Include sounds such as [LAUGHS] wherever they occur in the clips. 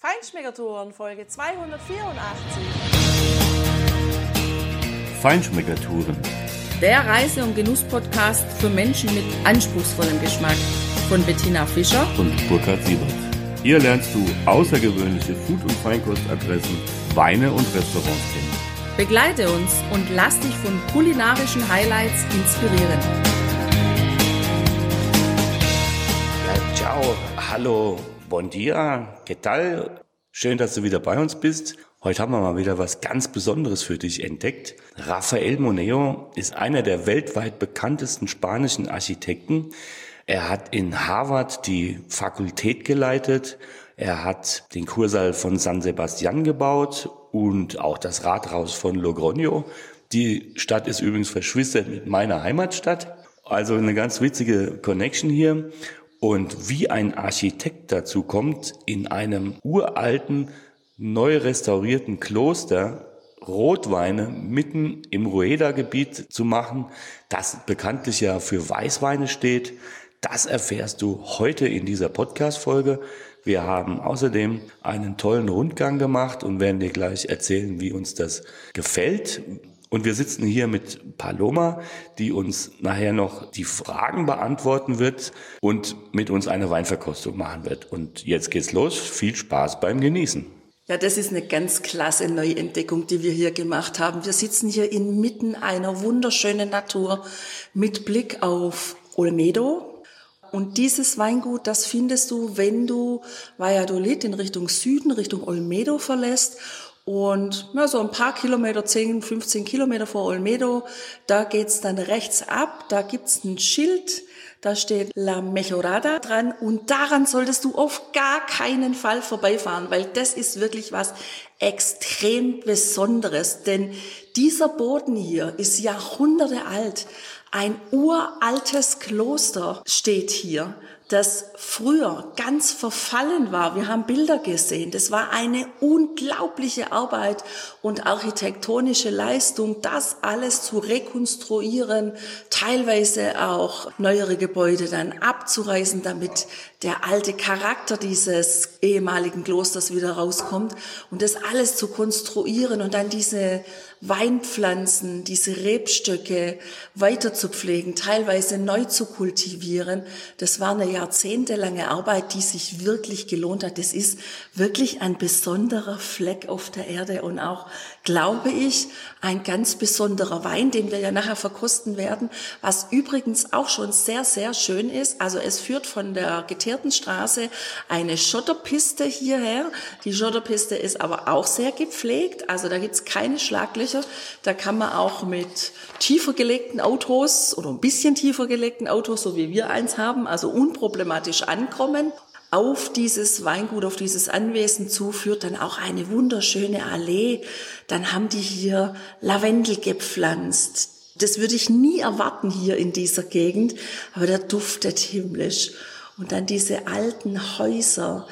Feinschmeckertouren Folge 284. Feinschmeckertouren. Der Reise- und Genuss-Podcast für Menschen mit anspruchsvollem Geschmack von Bettina Fischer und Burkhard Siebert. Hier lernst du außergewöhnliche Food- und Feinkostadressen, Weine und Restaurants kennen. Begleite uns und lass dich von kulinarischen Highlights inspirieren. Ja, ciao, hallo, bon dia, ¿qué tal? Schön, dass du wieder bei uns bist. Heute haben wir mal wieder was ganz Besonderes für dich entdeckt. Rafael Moneo ist einer der weltweit bekanntesten spanischen Architekten. Er hat in Harvard die Fakultät geleitet. Er hat den Kursaal von San Sebastian gebaut und auch das Rathaus von Logroño. Die Stadt ist übrigens verschwistert mit meiner Heimatstadt. Also eine ganz witzige Connection hier. Und wie ein Architekt dazu kommt, in einem uralten, neu restaurierten Kloster Rotweine mitten im Rueda-Gebiet zu machen, das bekanntlich ja für Weißweine steht, das erfährst du heute in dieser Podcast-Folge. Wir haben außerdem einen tollen Rundgang gemacht und werden dir gleich erzählen, wie uns das gefällt. Und wir sitzen hier mit Paloma, die uns nachher noch die Fragen beantworten wird und mit uns eine Weinverkostung machen wird. Und jetzt geht's los. Viel Spaß beim Genießen. Ja, das ist eine ganz klasse Neuentdeckung, die wir hier gemacht haben. Wir sitzen hier inmitten einer wunderschönen Natur mit Blick auf Olmedo. Und dieses Weingut, das findest du, wenn du Valladolid in Richtung Süden, Richtung Olmedo verlässt und ja, so ein paar Kilometer, 10, 15 Kilometer vor Olmedo, da geht's dann rechts ab, da gibt's ein Schild, da steht La Mejorada dran. Und daran solltest du auf gar keinen Fall vorbeifahren, weil das ist wirklich was extrem Besonderes, denn dieser Boden hier ist Jahrhunderte alt. Ein uraltes Kloster steht hier, das früher ganz verfallen war. Wir haben Bilder gesehen. Das war eine unglaubliche Arbeit und architektonische Leistung, das alles zu rekonstruieren, teilweise auch neuere Gebäude dann abzureißen, damit der alte Charakter dieses ehemaligen Klosters wieder rauskommt und das alles zu konstruieren und dann diese Weinpflanzen, diese Rebstöcke weiter zu pflegen, teilweise neu zu kultivieren. Das war eine jahrzehntelange Arbeit, die sich wirklich gelohnt hat. Das ist wirklich ein besonderer Fleck auf der Erde und auch, glaube ich, ein ganz besonderer Wein, den wir ja nachher verkosten werden, was übrigens auch schon sehr, sehr schön ist. Also es führt von der geteerten Straße eine Schotterpiste hierher. Die Schotterpiste ist aber auch sehr gepflegt, also da gibt's keine Schlaglöcher. Da kann man auch mit tiefer gelegten Autos oder ein bisschen tiefer gelegten Autos, so wie wir eins haben, also unproblematisch ankommen auf dieses Weingut, auf dieses Anwesen zu, führt dann auch eine wunderschöne Allee. Dann haben die hier Lavendel gepflanzt. Das würde ich nie erwarten hier in dieser Gegend, aber der duftet himmlisch. Und dann diese alten Häuser,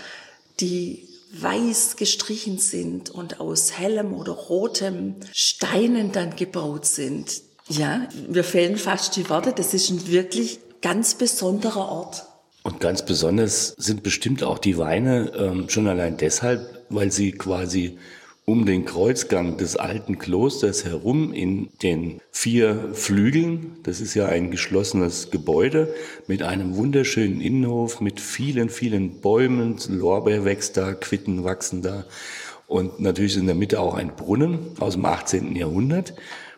die weiß gestrichen sind und aus hellem oder rotem Steinen dann gebaut sind. Ja, wir fehlen fast die Worte. Das ist ein wirklich ganz besonderer Ort. Und ganz besonders sind bestimmt auch die Weine ähm, schon allein deshalb, weil sie quasi um den Kreuzgang des alten Klosters herum in den vier Flügeln, das ist ja ein geschlossenes Gebäude mit einem wunderschönen Innenhof, mit vielen, vielen Bäumen, Lorbeer wächst da, Quitten wachsen da und natürlich in der Mitte auch ein Brunnen aus dem 18. Jahrhundert.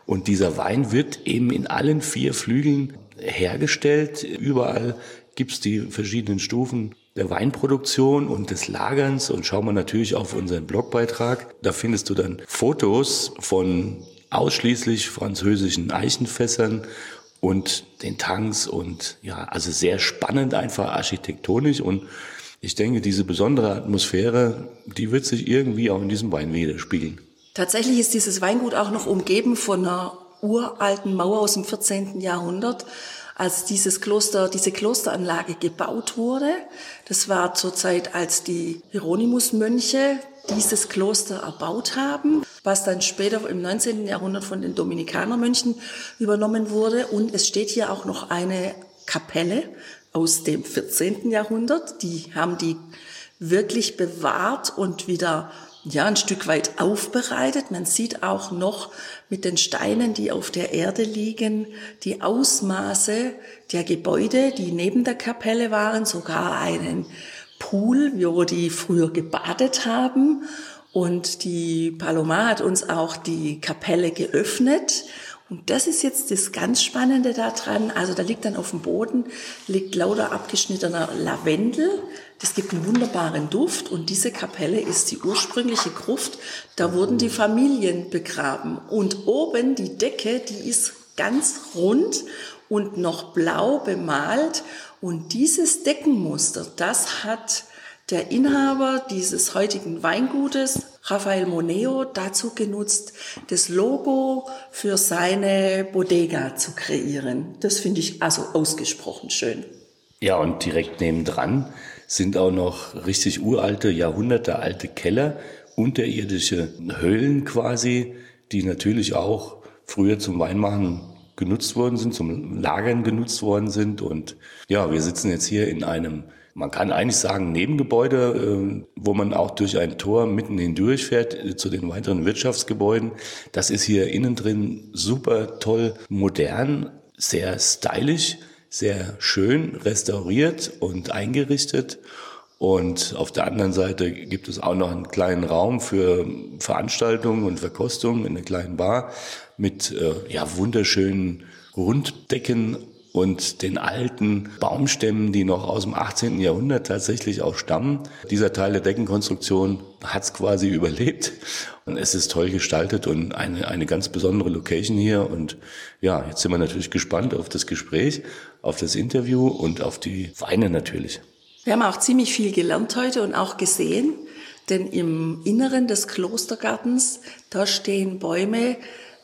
Und dieser Wein wird eben in allen vier Flügeln hergestellt. Überall gibt's die verschiedenen Stufen der Weinproduktion und des Lagerns und schau mal natürlich auf unseren Blogbeitrag. Da findest du dann Fotos von ausschließlich französischen Eichenfässern und den Tanks und ja, also sehr spannend einfach architektonisch und ich denke, diese besondere Atmosphäre, die wird sich irgendwie auch in diesem Wein widerspiegeln. Tatsächlich ist dieses Weingut auch noch umgeben von einer uralten Mauer aus dem 14. Jahrhundert als dieses Kloster, diese Klosteranlage gebaut wurde. Das war zur Zeit, als die Hieronymus-Mönche dieses Kloster erbaut haben, was dann später im 19. Jahrhundert von den Dominikanermönchen übernommen wurde. Und es steht hier auch noch eine Kapelle aus dem 14. Jahrhundert. Die haben die wirklich bewahrt und wieder ja, ein Stück weit aufbereitet. Man sieht auch noch mit den Steinen, die auf der Erde liegen, die Ausmaße der Gebäude, die neben der Kapelle waren, sogar einen Pool, wo die früher gebadet haben. Und die Paloma hat uns auch die Kapelle geöffnet. Und das ist jetzt das ganz Spannende daran. Also da liegt dann auf dem Boden, liegt lauter abgeschnittener Lavendel. Das gibt einen wunderbaren Duft und diese Kapelle ist die ursprüngliche Gruft. Da wurden die Familien begraben. Und oben die Decke, die ist ganz rund und noch blau bemalt. Und dieses Deckenmuster, das hat der Inhaber dieses heutigen Weingutes, Rafael Moneo, dazu genutzt, das Logo für seine Bodega zu kreieren. Das finde ich also ausgesprochen schön. Ja, und direkt nebendran sind auch noch richtig uralte, jahrhundertealte Keller, unterirdische Höhlen quasi, die natürlich auch früher zum Weinmachen genutzt worden sind, zum Lagern genutzt worden sind. Und ja, wir sitzen jetzt hier in einem, man kann eigentlich sagen, Nebengebäude, äh, wo man auch durch ein Tor mitten hindurch fährt äh, zu den weiteren Wirtschaftsgebäuden. Das ist hier innen drin super toll, modern, sehr stylisch sehr schön restauriert und eingerichtet. Und auf der anderen Seite gibt es auch noch einen kleinen Raum für Veranstaltungen und Verkostungen in einer kleinen Bar mit äh, ja, wunderschönen Runddecken und den alten Baumstämmen, die noch aus dem 18. Jahrhundert tatsächlich auch stammen. Dieser Teil der Deckenkonstruktion hat es quasi [LAUGHS] überlebt und es ist toll gestaltet und eine, eine ganz besondere Location hier. Und ja, jetzt sind wir natürlich gespannt auf das Gespräch, auf das Interview und auf die Weine natürlich. Wir haben auch ziemlich viel gelernt heute und auch gesehen, denn im Inneren des Klostergartens, da stehen Bäume,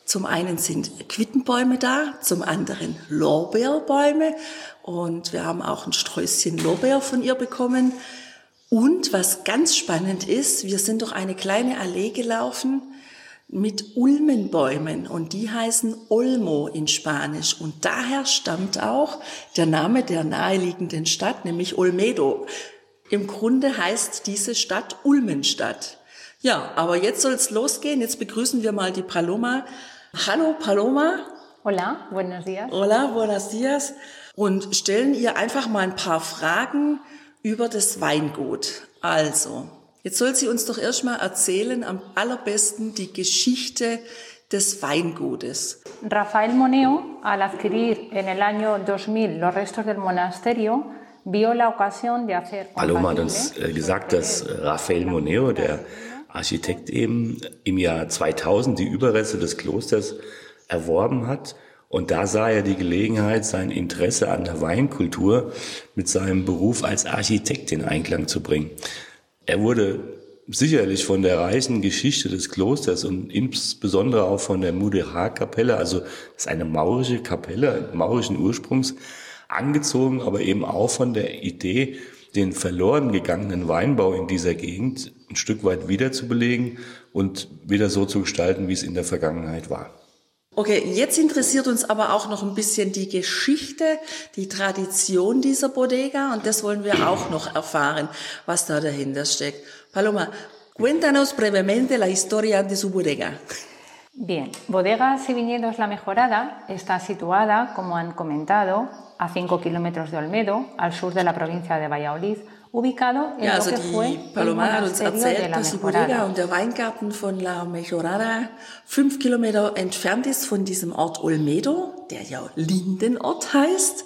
zum einen sind Quittenbäume da, zum anderen Lorbeerbäume und wir haben auch ein Sträußchen Lorbeer von ihr bekommen. Und was ganz spannend ist, wir sind durch eine kleine Allee gelaufen mit Ulmenbäumen und die heißen Olmo in Spanisch und daher stammt auch der Name der naheliegenden Stadt, nämlich Olmedo. Im Grunde heißt diese Stadt Ulmenstadt. Ja, aber jetzt soll es losgehen. Jetzt begrüßen wir mal die Paloma. Hallo Paloma. Hola, buenos días. Hola, buenos días. Und stellen ihr einfach mal ein paar Fragen über das Weingut. Also, jetzt soll sie uns doch erstmal erzählen, am allerbesten die Geschichte des Weingutes. Rafael Moneo, al adquirir en el año 2000 los restos del monasterio, vio la ocasión de hacer. Paloma hat uns äh, gesagt, dass Rafael Moneo, der Architekt eben im Jahr 2000 die Überreste des Klosters erworben hat. Und da sah er die Gelegenheit, sein Interesse an der Weinkultur mit seinem Beruf als Architekt in Einklang zu bringen. Er wurde sicherlich von der reichen Geschichte des Klosters und insbesondere auch von der Mudejar-Kapelle, also das ist eine maurische Kapelle, maurischen Ursprungs, angezogen, aber eben auch von der Idee, den verloren gegangenen Weinbau in dieser Gegend ein Stück weit wiederzubelegen und wieder so zu gestalten, wie es in der Vergangenheit war. Okay, jetzt interessiert uns aber auch noch ein bisschen die Geschichte, die Tradition dieser Bodega und das wollen wir auch noch erfahren, was da dahinter steckt. Paloma, cuéntanos brevemente la historia de su bodega. Bien, Bodegas y Viñedos La Mejorada está situada, como han comentado, a 5 kilómetros de Olmedo, al sur de la provincia de Valladolid, ubicado en ja, lo also que fue die Paloma hat uns erzählt, dass die Bodega und der Weingarten von La Mejorada fünf Kilometer entfernt ist von diesem Ort Olmedo, der ja Lindenort heißt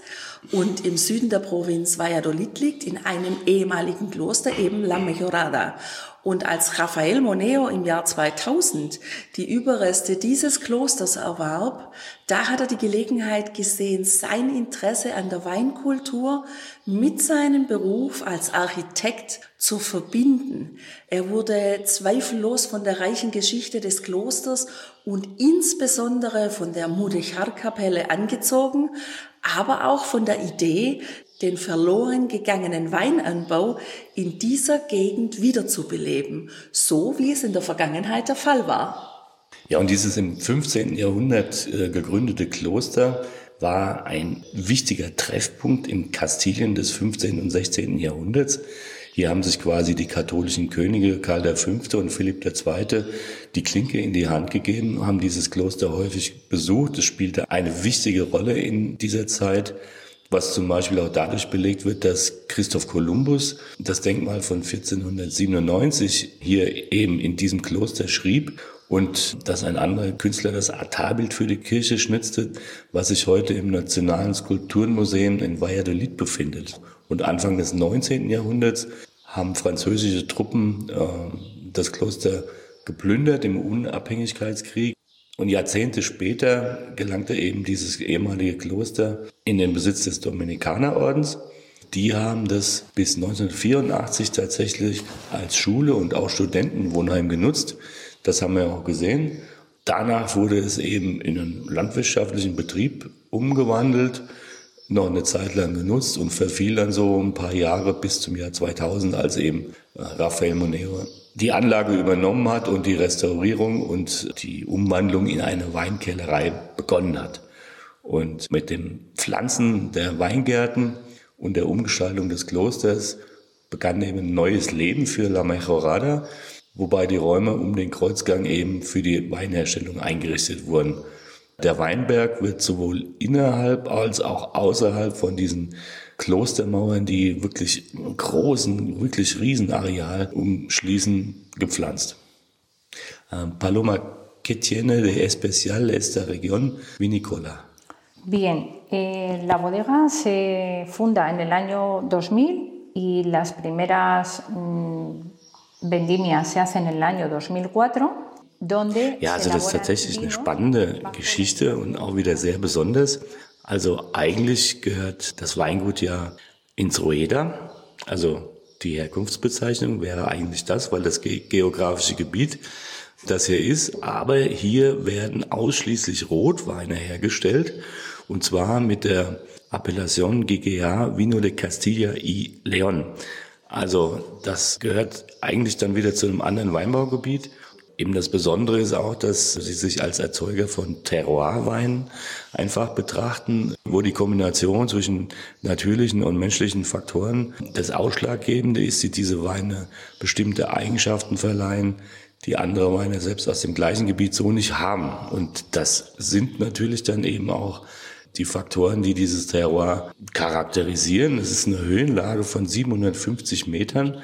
und im Süden der Provinz Valladolid liegt, in einem ehemaligen Kloster, eben La Mejorada. Und als Rafael Moneo im Jahr 2000 die Überreste dieses Klosters erwarb, da hat er die Gelegenheit gesehen, sein Interesse an der Weinkultur mit seinem Beruf als Architekt zu verbinden. Er wurde zweifellos von der reichen Geschichte des Klosters und insbesondere von der Mudechar-Kapelle angezogen, aber auch von der Idee, den verloren gegangenen Weinanbau in dieser Gegend wiederzubeleben, so wie es in der Vergangenheit der Fall war. Ja, und dieses im 15. Jahrhundert äh, gegründete Kloster war ein wichtiger Treffpunkt in Kastilien des 15. und 16. Jahrhunderts. Hier haben sich quasi die katholischen Könige Karl V. und Philipp II. die Klinke in die Hand gegeben, haben dieses Kloster häufig besucht. Es spielte eine wichtige Rolle in dieser Zeit was zum Beispiel auch dadurch belegt wird, dass Christoph Kolumbus das Denkmal von 1497 hier eben in diesem Kloster schrieb und dass ein anderer Künstler das Altarbild für die Kirche schnitzte, was sich heute im Nationalen Skulpturenmuseum in Valladolid befindet. Und Anfang des 19. Jahrhunderts haben französische Truppen äh, das Kloster geplündert im Unabhängigkeitskrieg und Jahrzehnte später gelangte eben dieses ehemalige Kloster in den Besitz des Dominikanerordens. Die haben das bis 1984 tatsächlich als Schule und auch Studentenwohnheim genutzt. Das haben wir auch gesehen. Danach wurde es eben in einen landwirtschaftlichen Betrieb umgewandelt, noch eine Zeit lang genutzt und verfiel dann so ein paar Jahre bis zum Jahr 2000, als eben äh, Raphael Moneo die Anlage übernommen hat und die Restaurierung und die Umwandlung in eine Weinkellerei begonnen hat. Und mit dem Pflanzen der Weingärten und der Umgestaltung des Klosters begann eben ein neues Leben für La Mejorada, wobei die Räume um den Kreuzgang eben für die Weinherstellung eingerichtet wurden. Der Weinberg wird sowohl innerhalb als auch außerhalb von diesen Klostermauern, die wirklich großen, wirklich Riesenareal umschließen, gepflanzt. Ähm, Paloma, ¿qué tiene de especial esta región vinícola? Bien, eh, la bodega se funda en el año 2000 y las primeras mmm, vendimias se hacen en el año 2004. Ja, also das ist tatsächlich eine spannende Geschichte und auch wieder sehr besonders. Also eigentlich gehört das Weingut ja ins Rueda. Also die Herkunftsbezeichnung wäre eigentlich das, weil das geografische Gebiet das hier ist. Aber hier werden ausschließlich Rotweine hergestellt. Und zwar mit der Appellation GGA Vino de Castilla y León. Also das gehört eigentlich dann wieder zu einem anderen Weinbaugebiet. Eben das Besondere ist auch, dass sie sich als Erzeuger von Terroirweinen einfach betrachten, wo die Kombination zwischen natürlichen und menschlichen Faktoren das Ausschlaggebende ist, die diese Weine bestimmte Eigenschaften verleihen, die andere Weine selbst aus dem gleichen Gebiet so nicht haben. Und das sind natürlich dann eben auch die Faktoren, die dieses Terroir charakterisieren. Es ist eine Höhenlage von 750 Metern.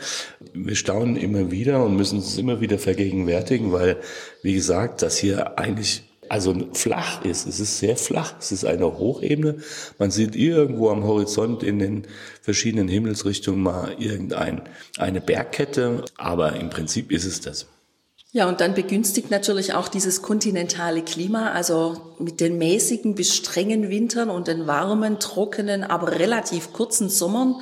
Wir staunen immer wieder und müssen es immer wieder vergegenwärtigen, weil, wie gesagt, das hier eigentlich also flach ist. Es ist sehr flach. Es ist eine Hochebene. Man sieht irgendwo am Horizont in den verschiedenen Himmelsrichtungen mal irgendeine eine Bergkette, aber im Prinzip ist es das. Ja, und dann begünstigt natürlich auch dieses kontinentale Klima, also mit den mäßigen bis strengen Wintern und den warmen, trockenen, aber relativ kurzen Sommern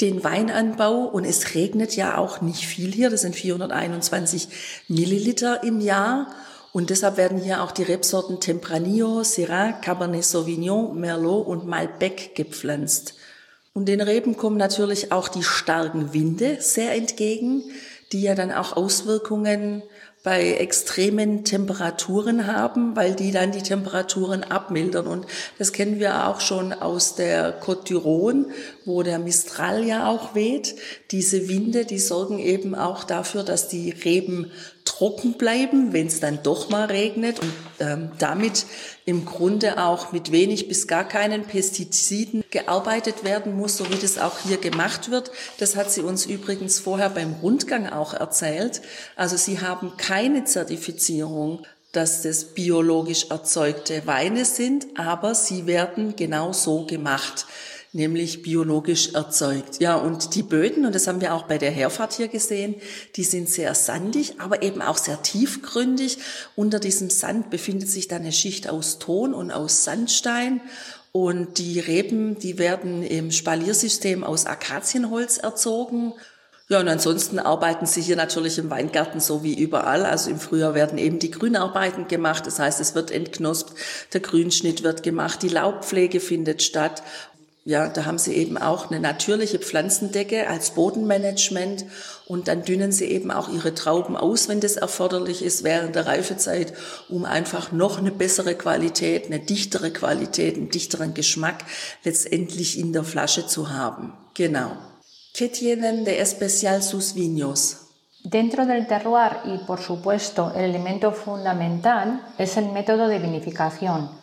den Weinanbau. Und es regnet ja auch nicht viel hier, das sind 421 Milliliter im Jahr. Und deshalb werden hier auch die Rebsorten Tempranillo, Syrah, Cabernet Sauvignon, Merlot und Malbec gepflanzt. Und den Reben kommen natürlich auch die starken Winde sehr entgegen, die ja dann auch Auswirkungen bei extremen Temperaturen haben, weil die dann die Temperaturen abmildern. Und das kennen wir auch schon aus der Côte d'Iron, wo der Mistral ja auch weht. Diese Winde, die sorgen eben auch dafür, dass die Reben trocken bleiben, wenn es dann doch mal regnet und ähm, damit im Grunde auch mit wenig bis gar keinen Pestiziden gearbeitet werden muss, so wie das auch hier gemacht wird. Das hat sie uns übrigens vorher beim Rundgang auch erzählt. Also sie haben keine Zertifizierung dass das biologisch erzeugte Weine sind, aber sie werden genau so gemacht nämlich biologisch erzeugt. Ja, und die Böden, und das haben wir auch bei der Herfahrt hier gesehen, die sind sehr sandig, aber eben auch sehr tiefgründig. Unter diesem Sand befindet sich dann eine Schicht aus Ton und aus Sandstein. Und die Reben, die werden im Spaliersystem aus Akazienholz erzogen. Ja, und ansonsten arbeiten sie hier natürlich im Weingarten so wie überall. Also im Frühjahr werden eben die Grünarbeiten gemacht. Das heißt, es wird entknospt, der Grünschnitt wird gemacht, die Laubpflege findet statt ja, da haben sie eben auch eine natürliche Pflanzendecke als Bodenmanagement und dann dünnen sie eben auch ihre Trauben aus, wenn das erforderlich ist während der Reifezeit, um einfach noch eine bessere Qualität, eine dichtere Qualität, einen dichteren Geschmack letztendlich in der Flasche zu haben. Genau. ¿Qué tienen de especial sus viños? Dentro del terroir y por supuesto el elemento fundamental es el método de vinificación.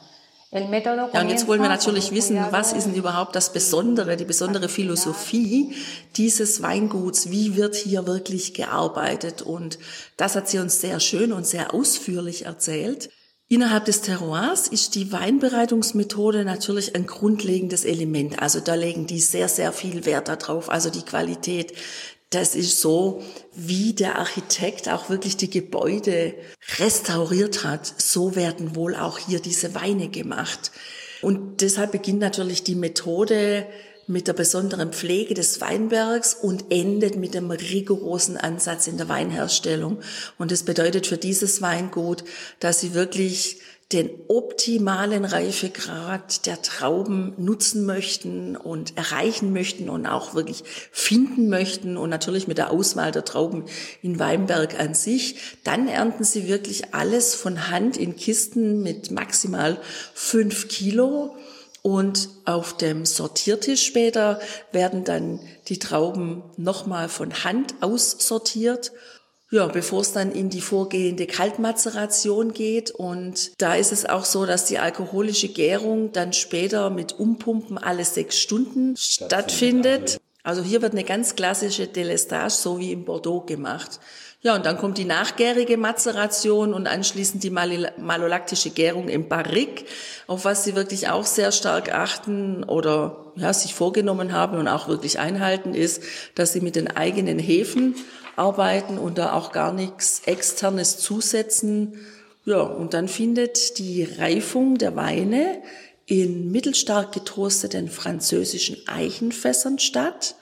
Ja, und jetzt wollen wir natürlich wissen, was ist denn überhaupt das Besondere, die besondere Philosophie dieses Weinguts? Wie wird hier wirklich gearbeitet? Und das hat sie uns sehr schön und sehr ausführlich erzählt. Innerhalb des Terroirs ist die Weinbereitungsmethode natürlich ein grundlegendes Element. Also da legen die sehr, sehr viel Wert darauf. Also die Qualität. Das ist so, wie der Architekt auch wirklich die Gebäude restauriert hat. So werden wohl auch hier diese Weine gemacht. Und deshalb beginnt natürlich die Methode mit der besonderen Pflege des Weinbergs und endet mit dem rigorosen Ansatz in der Weinherstellung. Und das bedeutet für dieses Weingut, dass sie wirklich den optimalen Reifegrad der Trauben nutzen möchten und erreichen möchten und auch wirklich finden möchten und natürlich mit der Auswahl der Trauben in Weinberg an sich. Dann ernten sie wirklich alles von Hand in Kisten mit maximal fünf Kilo und auf dem Sortiertisch später werden dann die Trauben nochmal von Hand aussortiert. Ja, bevor es dann in die vorgehende Kaltmazeration geht. Und da ist es auch so, dass die alkoholische Gärung dann später mit Umpumpen alle sechs Stunden stattfindet. Also hier wird eine ganz klassische Delestage, so wie im Bordeaux gemacht. Ja, und dann kommt die nachgärige Mazeration und anschließend die malolaktische Gärung im Barrique, auf was sie wirklich auch sehr stark achten oder ja, sich vorgenommen haben und auch wirklich einhalten, ist, dass sie mit den eigenen Hefen arbeiten und da auch gar nichts externes zusetzen. Ja, und dann findet die Reifung der Weine in mittelstark getrosteten französischen Eichenfässern statt.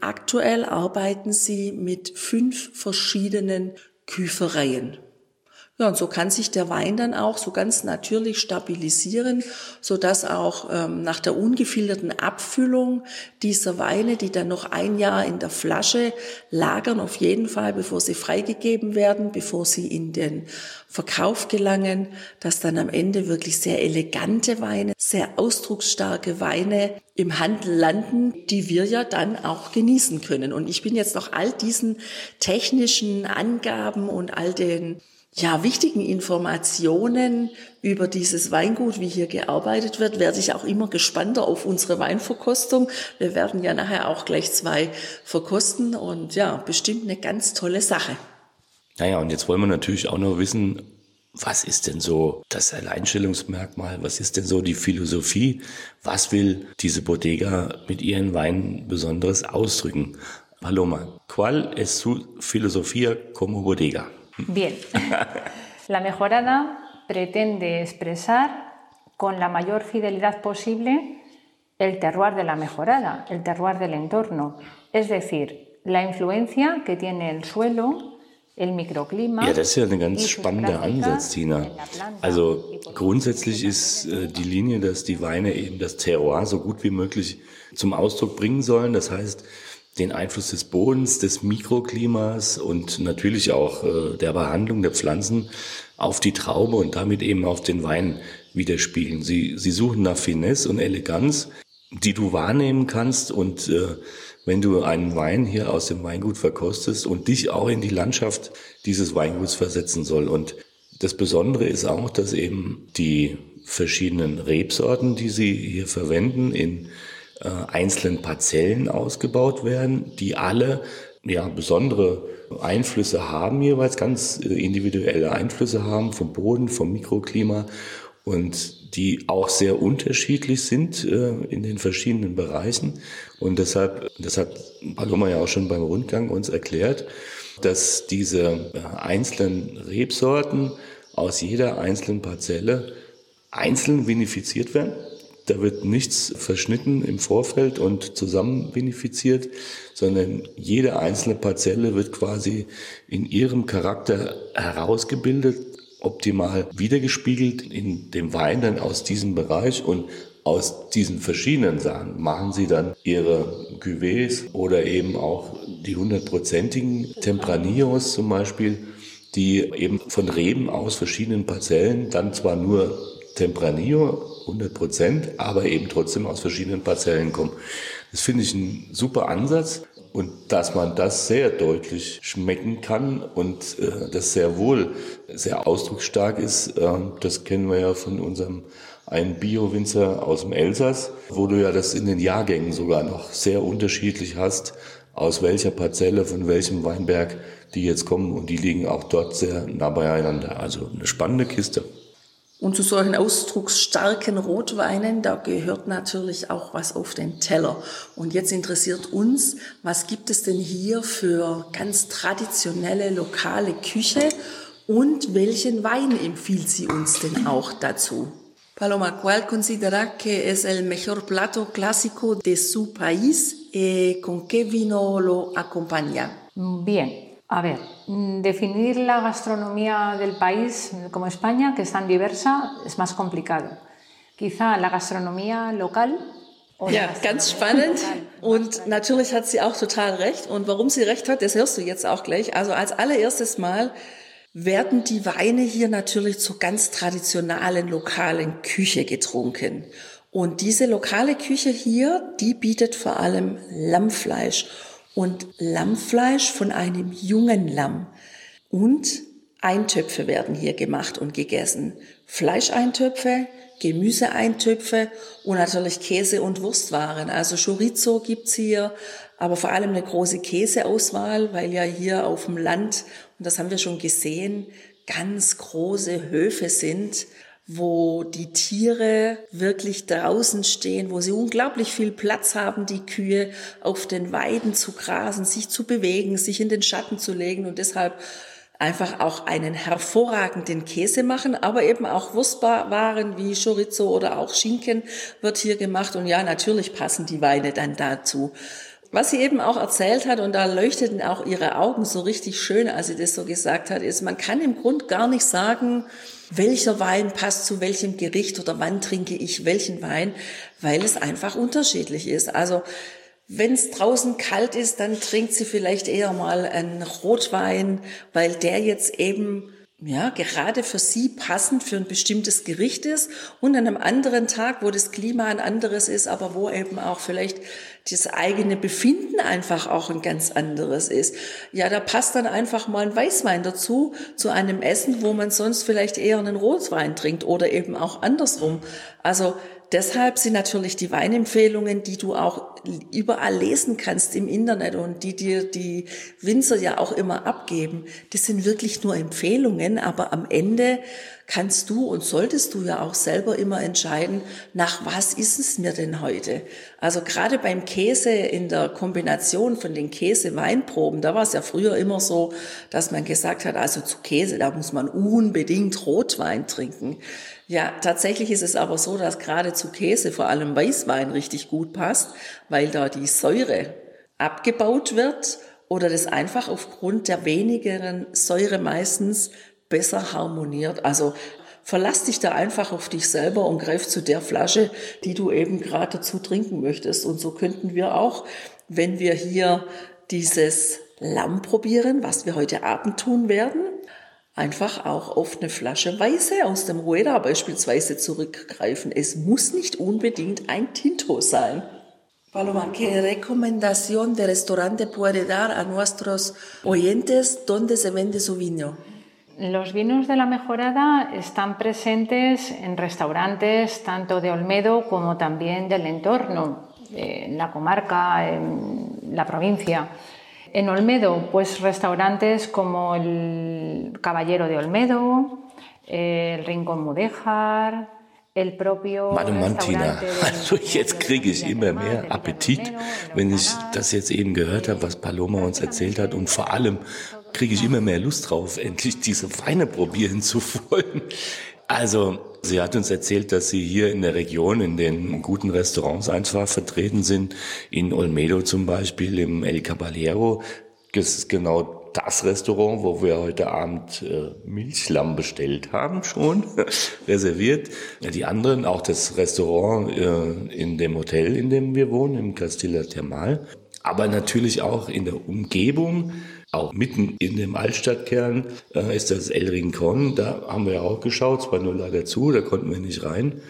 Aktuell arbeiten sie mit fünf verschiedenen Küfereien. Ja, und so kann sich der Wein dann auch so ganz natürlich stabilisieren, so dass auch ähm, nach der ungefilterten Abfüllung dieser Weine, die dann noch ein Jahr in der Flasche lagern, auf jeden Fall, bevor sie freigegeben werden, bevor sie in den Verkauf gelangen, dass dann am Ende wirklich sehr elegante Weine, sehr ausdrucksstarke Weine im Handel landen, die wir ja dann auch genießen können. Und ich bin jetzt noch all diesen technischen Angaben und all den ja, wichtigen Informationen über dieses Weingut, wie hier gearbeitet wird, werde ich auch immer gespannter auf unsere Weinverkostung. Wir werden ja nachher auch gleich zwei verkosten und ja, bestimmt eine ganz tolle Sache. Naja, und jetzt wollen wir natürlich auch noch wissen, was ist denn so das Alleinstellungsmerkmal? Was ist denn so die Philosophie? Was will diese Bodega mit ihren Weinen Besonderes ausdrücken? Paloma, ¿cuál es su filosofía como bodega? Bien, la mejorada pretende expresar con la mayor fidelidad posible el terroir de la mejorada, el terroir del entorno, es decir, la influencia que tiene el suelo, el microclima. Ja, das ist ja ein ganz spannender Ansatz, Tina. Also grundsätzlich ist äh, die Linie, dass die Weine eben das Terroir so gut wie möglich zum Ausdruck bringen sollen. Das heißt, den Einfluss des Bodens, des Mikroklimas und natürlich auch äh, der Behandlung der Pflanzen auf die Traube und damit eben auf den Wein widerspiegeln. Sie, sie suchen nach Finesse und Eleganz, die du wahrnehmen kannst und äh, wenn du einen Wein hier aus dem Weingut verkostest und dich auch in die Landschaft dieses Weinguts versetzen soll. Und das Besondere ist auch, dass eben die verschiedenen Rebsorten, die sie hier verwenden, in äh, einzelnen Parzellen ausgebaut werden, die alle ja, besondere Einflüsse haben, jeweils ganz äh, individuelle Einflüsse haben vom Boden, vom Mikroklima und die auch sehr unterschiedlich sind äh, in den verschiedenen Bereichen. Und deshalb, das hat Paloma ja auch schon beim Rundgang uns erklärt, dass diese äh, einzelnen Rebsorten aus jeder einzelnen Parzelle einzeln vinifiziert werden da wird nichts verschnitten im Vorfeld und zusammen benefiziert, sondern jede einzelne Parzelle wird quasi in ihrem Charakter herausgebildet, optimal wiedergespiegelt in dem Wein dann aus diesem Bereich und aus diesen verschiedenen Sachen machen sie dann ihre Cuvées oder eben auch die hundertprozentigen Tempranillos zum Beispiel, die eben von Reben aus verschiedenen Parzellen dann zwar nur Tempranillo 100 Prozent, aber eben trotzdem aus verschiedenen Parzellen kommen. Das finde ich ein super Ansatz. und dass man das sehr deutlich schmecken kann und äh, das sehr wohl sehr ausdrucksstark ist, äh, das kennen wir ja von unserem einen Bio-Winzer aus dem Elsass, wo du ja das in den Jahrgängen sogar noch sehr unterschiedlich hast, aus welcher Parzelle, von welchem Weinberg die jetzt kommen und die liegen auch dort sehr nah beieinander. Also eine spannende Kiste. Und zu solchen ausdrucksstarken Rotweinen, da gehört natürlich auch was auf den Teller. Und jetzt interessiert uns, was gibt es denn hier für ganz traditionelle lokale Küche und welchen Wein empfiehlt sie uns denn auch dazu? Paloma, ¿cuál considera que es el mejor plato clásico de su país y con qué vino lo acompaña? Bien, a ver, mm, definir la gastronomía del país como España, que es tan diversa, es más complicado. Quizá la gastronomía local ja, ganz spannend. Und natürlich hat sie auch total recht. Und warum sie recht hat, das hörst du jetzt auch gleich. Also als allererstes Mal werden die Weine hier natürlich zur ganz traditionalen lokalen Küche getrunken. Und diese lokale Küche hier, die bietet vor allem Lammfleisch und Lammfleisch von einem jungen Lamm. Und Eintöpfe werden hier gemacht und gegessen. Fleischeintöpfe, Gemüseeintöpfe und natürlich Käse- und Wurstwaren. Also Chorizo gibt's hier, aber vor allem eine große Käseauswahl, weil ja hier auf dem Land, und das haben wir schon gesehen, ganz große Höfe sind wo die Tiere wirklich draußen stehen, wo sie unglaublich viel Platz haben, die Kühe auf den Weiden zu grasen, sich zu bewegen, sich in den Schatten zu legen und deshalb einfach auch einen hervorragenden Käse machen, aber eben auch Wurstwaren wie Chorizo oder auch Schinken wird hier gemacht und ja, natürlich passen die Weine dann dazu. Was sie eben auch erzählt hat, und da leuchteten auch ihre Augen so richtig schön, als sie das so gesagt hat, ist, man kann im Grund gar nicht sagen, welcher Wein passt zu welchem Gericht oder wann trinke ich welchen Wein, weil es einfach unterschiedlich ist. Also wenn es draußen kalt ist, dann trinkt sie vielleicht eher mal einen Rotwein, weil der jetzt eben ja, gerade für sie passend für ein bestimmtes Gericht ist und an einem anderen Tag, wo das Klima ein anderes ist, aber wo eben auch vielleicht das eigene Befinden einfach auch ein ganz anderes ist. Ja, da passt dann einfach mal ein Weißwein dazu, zu einem Essen, wo man sonst vielleicht eher einen Rotwein trinkt oder eben auch andersrum. Also deshalb sind natürlich die Weinempfehlungen, die du auch überall lesen kannst im Internet und die dir die Winzer ja auch immer abgeben, das sind wirklich nur Empfehlungen, aber am Ende kannst du und solltest du ja auch selber immer entscheiden, nach was ist es mir denn heute? Also gerade beim Käse in der Kombination von den Käse-Weinproben, da war es ja früher immer so, dass man gesagt hat, also zu Käse, da muss man unbedingt Rotwein trinken. Ja, tatsächlich ist es aber so, dass gerade zu Käse vor allem Weißwein richtig gut passt, weil da die Säure abgebaut wird oder das einfach aufgrund der wenigeren Säure meistens besser harmoniert. Also verlass dich da einfach auf dich selber und greif zu der Flasche, die du eben gerade dazu trinken möchtest. Und so könnten wir auch, wenn wir hier dieses Lamm probieren, was wir heute Abend tun werden, einfach auch auf eine Flasche Weiße aus dem Rueda beispielsweise zurückgreifen. Es muss nicht unbedingt ein Tinto sein. Paloma, ¿qué recomendación de restaurante puede dar a nuestros oyentes donde se vende su vino? Los vinos de la mejorada están presentes en restaurantes tanto de Olmedo como también del entorno, en la comarca, en la provincia. En Olmedo, pues restaurantes como el Caballero de Olmedo, el Rincón Mudéjar, el propio Mann, Mantina, [LAUGHS] also jetzt kriege ich immer mehr Appetit, wenn ich das jetzt eben gehört habe, was Paloma uns erzählt hat. Und vor allem kriege ich immer mehr Lust drauf, [LAUGHS] endlich diese Weine probieren zu wollen. Also, sie hat uns erzählt, dass sie hier in der Region in den guten Restaurants einfach vertreten sind. In Olmedo zum Beispiel, im El Caballero. Das ist genau das Restaurant, wo wir heute Abend äh, Milchlamm bestellt haben, schon [LAUGHS] reserviert. Die anderen, auch das Restaurant äh, in dem Hotel, in dem wir wohnen, im Castilla Thermal. Aber natürlich auch in der Umgebung auch mitten in dem Altstadtkern äh, ist das El Rincon. Da haben wir auch geschaut, zwar nur leider zu, da konnten wir nicht rein.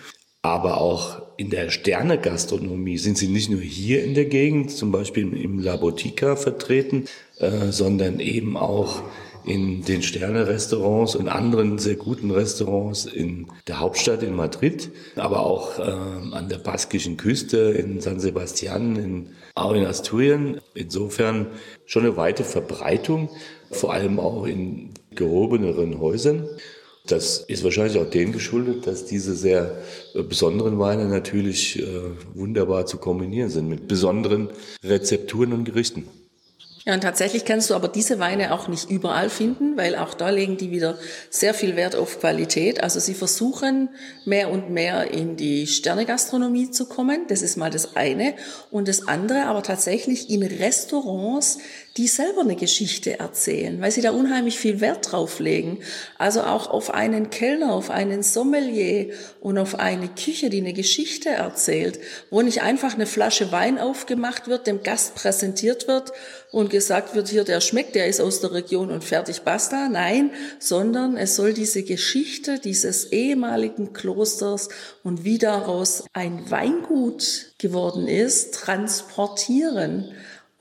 aber auch in der Sternegastronomie sind sie nicht nur hier in der Gegend, zum Beispiel im Labotika vertreten, äh, sondern eben auch in den Sterne-Restaurants und anderen sehr guten Restaurants in der Hauptstadt in Madrid, aber auch äh, an der baskischen Küste in San Sebastian, in, auch in Asturien. Insofern schon eine weite Verbreitung, vor allem auch in gehobeneren Häusern. Das ist wahrscheinlich auch dem geschuldet, dass diese sehr äh, besonderen Weine natürlich äh, wunderbar zu kombinieren sind mit besonderen Rezepturen und Gerichten. Ja, und tatsächlich kannst du aber diese Weine auch nicht überall finden, weil auch da legen die wieder sehr viel Wert auf Qualität. Also sie versuchen mehr und mehr in die Sternegastronomie zu kommen. Das ist mal das eine. Und das andere aber tatsächlich in Restaurants, die selber eine Geschichte erzählen, weil sie da unheimlich viel Wert drauf legen. Also auch auf einen Kellner, auf einen Sommelier und auf eine Küche, die eine Geschichte erzählt, wo nicht einfach eine Flasche Wein aufgemacht wird, dem Gast präsentiert wird und gesagt wird, hier, der schmeckt, der ist aus der Region und fertig, basta. Nein, sondern es soll diese Geschichte dieses ehemaligen Klosters und wie daraus ein Weingut geworden ist, transportieren.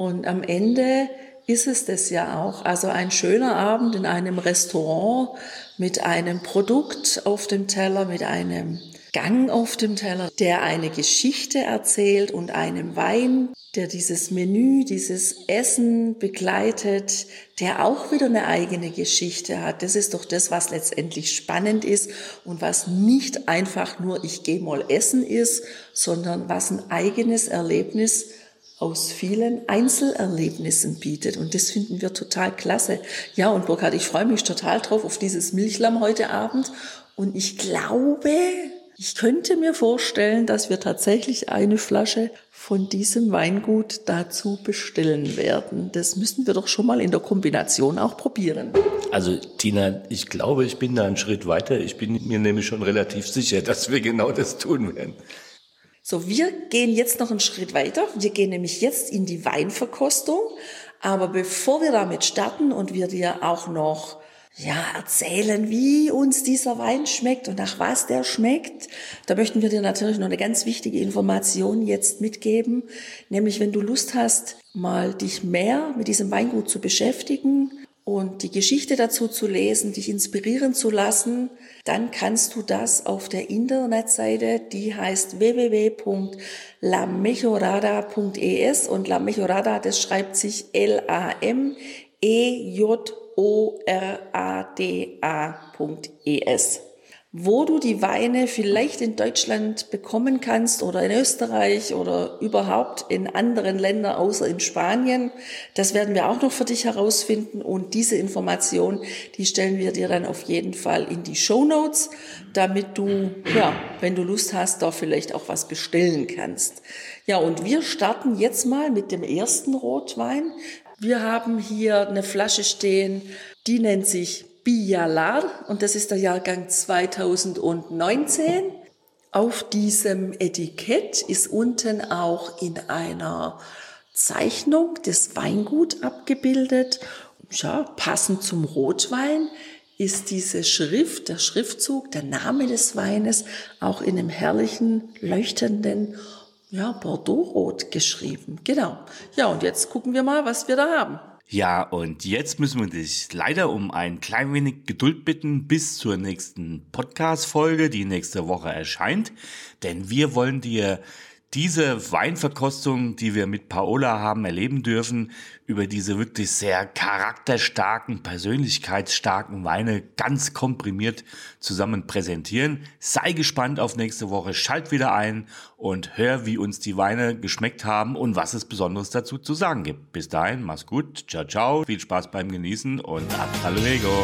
Und am Ende ist es das ja auch. Also ein schöner Abend in einem Restaurant mit einem Produkt auf dem Teller, mit einem Gang auf dem Teller, der eine Geschichte erzählt und einem Wein, der dieses Menü, dieses Essen begleitet, der auch wieder eine eigene Geschichte hat. Das ist doch das, was letztendlich spannend ist und was nicht einfach nur ich gehe mal essen ist, sondern was ein eigenes Erlebnis aus vielen Einzelerlebnissen bietet. Und das finden wir total klasse. Ja, und Burkhard, ich freue mich total drauf auf dieses Milchlamm heute Abend. Und ich glaube, ich könnte mir vorstellen, dass wir tatsächlich eine Flasche von diesem Weingut dazu bestellen werden. Das müssen wir doch schon mal in der Kombination auch probieren. Also Tina, ich glaube, ich bin da einen Schritt weiter. Ich bin mir nämlich schon relativ sicher, dass wir genau das tun werden. So, wir gehen jetzt noch einen Schritt weiter. Wir gehen nämlich jetzt in die Weinverkostung. Aber bevor wir damit starten und wir dir auch noch ja, erzählen, wie uns dieser Wein schmeckt und nach was der schmeckt. Da möchten wir dir natürlich noch eine ganz wichtige Information jetzt mitgeben, nämlich wenn du Lust hast, mal dich mehr mit diesem Weingut zu beschäftigen und die Geschichte dazu zu lesen, dich inspirieren zu lassen, dann kannst du das auf der Internetseite, die heißt www.lamejorada.es und La Mejorada, das schreibt sich L-A-M-E-J orada.es wo du die Weine vielleicht in Deutschland bekommen kannst oder in Österreich oder überhaupt in anderen Ländern außer in Spanien. Das werden wir auch noch für dich herausfinden und diese Information, die stellen wir dir dann auf jeden Fall in die Show Notes, damit du, ja, wenn du Lust hast, da vielleicht auch was bestellen kannst. Ja, und wir starten jetzt mal mit dem ersten Rotwein. Wir haben hier eine Flasche stehen, die nennt sich Bialar und das ist der Jahrgang 2019. Auf diesem Etikett ist unten auch in einer Zeichnung das Weingut abgebildet. Ja, passend zum Rotwein ist diese Schrift, der Schriftzug, der Name des Weines auch in einem herrlichen, leuchtenden ja, Bordeaux-Rot geschrieben. Genau. Ja, und jetzt gucken wir mal, was wir da haben. Ja, und jetzt müssen wir dich leider um ein klein wenig Geduld bitten bis zur nächsten Podcast-Folge, die nächste Woche erscheint. Denn wir wollen dir diese Weinverkostung, die wir mit Paola haben erleben dürfen, über diese wirklich sehr charakterstarken, persönlichkeitsstarken Weine ganz komprimiert zusammen präsentieren. Sei gespannt auf nächste Woche, schalt wieder ein und hör, wie uns die Weine geschmeckt haben und was es Besonderes dazu zu sagen gibt. Bis dahin, mach's gut, ciao, ciao, viel Spaß beim Genießen und hasta luego.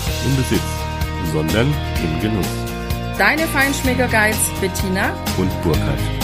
im Besitz, sondern im Genuss. Deine Feinschmecker Guides Bettina und Burkhard.